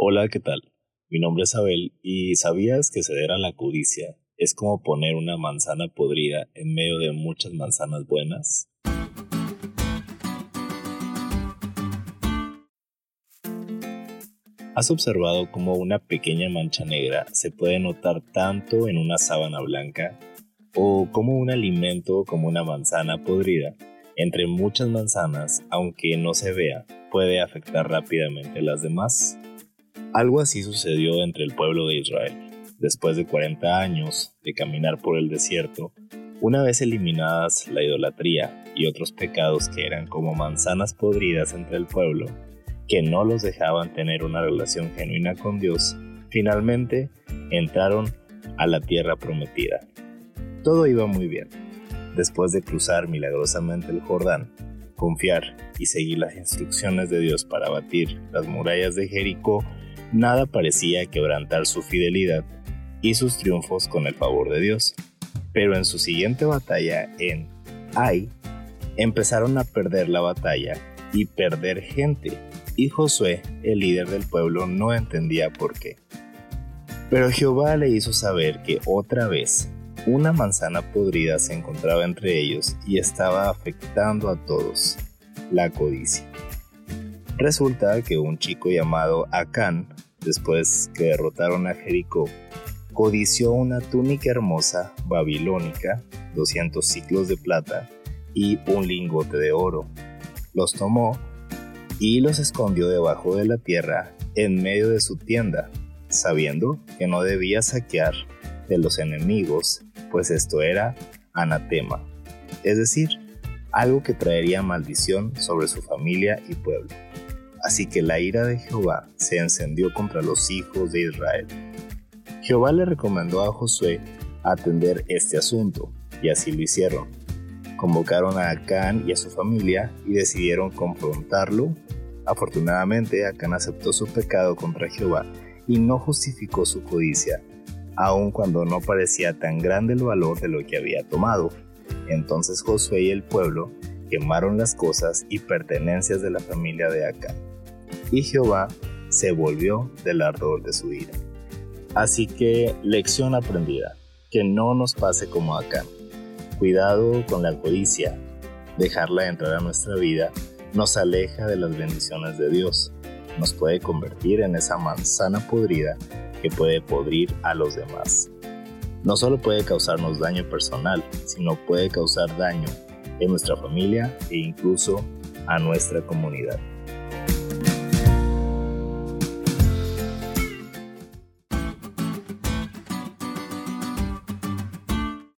Hola, ¿qué tal? Mi nombre es Abel y ¿sabías que ceder a la codicia es como poner una manzana podrida en medio de muchas manzanas buenas? ¿Has observado cómo una pequeña mancha negra se puede notar tanto en una sábana blanca o como un alimento como una manzana podrida entre muchas manzanas, aunque no se vea, puede afectar rápidamente a las demás? Algo así sucedió entre el pueblo de Israel. Después de 40 años de caminar por el desierto, una vez eliminadas la idolatría y otros pecados que eran como manzanas podridas entre el pueblo, que no los dejaban tener una relación genuina con Dios, finalmente entraron a la tierra prometida. Todo iba muy bien. Después de cruzar milagrosamente el Jordán, confiar y seguir las instrucciones de Dios para batir las murallas de Jericó, nada parecía quebrantar su fidelidad y sus triunfos con el favor de Dios. Pero en su siguiente batalla en Ai, empezaron a perder la batalla y perder gente y Josué, el líder del pueblo, no entendía por qué. Pero Jehová le hizo saber que otra vez una manzana podrida se encontraba entre ellos y estaba afectando a todos, la codicia. Resulta que un chico llamado Acán, después que derrotaron a Jericó, codició una túnica hermosa babilónica, 200 ciclos de plata y un lingote de oro. Los tomó y los escondió debajo de la tierra en medio de su tienda, sabiendo que no debía saquear de los enemigos, pues esto era anatema, es decir, algo que traería maldición sobre su familia y pueblo. Así que la ira de Jehová se encendió contra los hijos de Israel. Jehová le recomendó a Josué atender este asunto, y así lo hicieron. Convocaron a Acán y a su familia y decidieron confrontarlo Afortunadamente, Acán aceptó su pecado contra Jehová y no justificó su codicia, aun cuando no parecía tan grande el valor de lo que había tomado. Entonces Josué y el pueblo quemaron las cosas y pertenencias de la familia de Acán, y Jehová se volvió del ardor de su ira. Así que, lección aprendida, que no nos pase como Acán. Cuidado con la codicia, dejarla entrar a nuestra vida nos aleja de las bendiciones de Dios, nos puede convertir en esa manzana podrida que puede podrir a los demás. No solo puede causarnos daño personal, sino puede causar daño en nuestra familia e incluso a nuestra comunidad.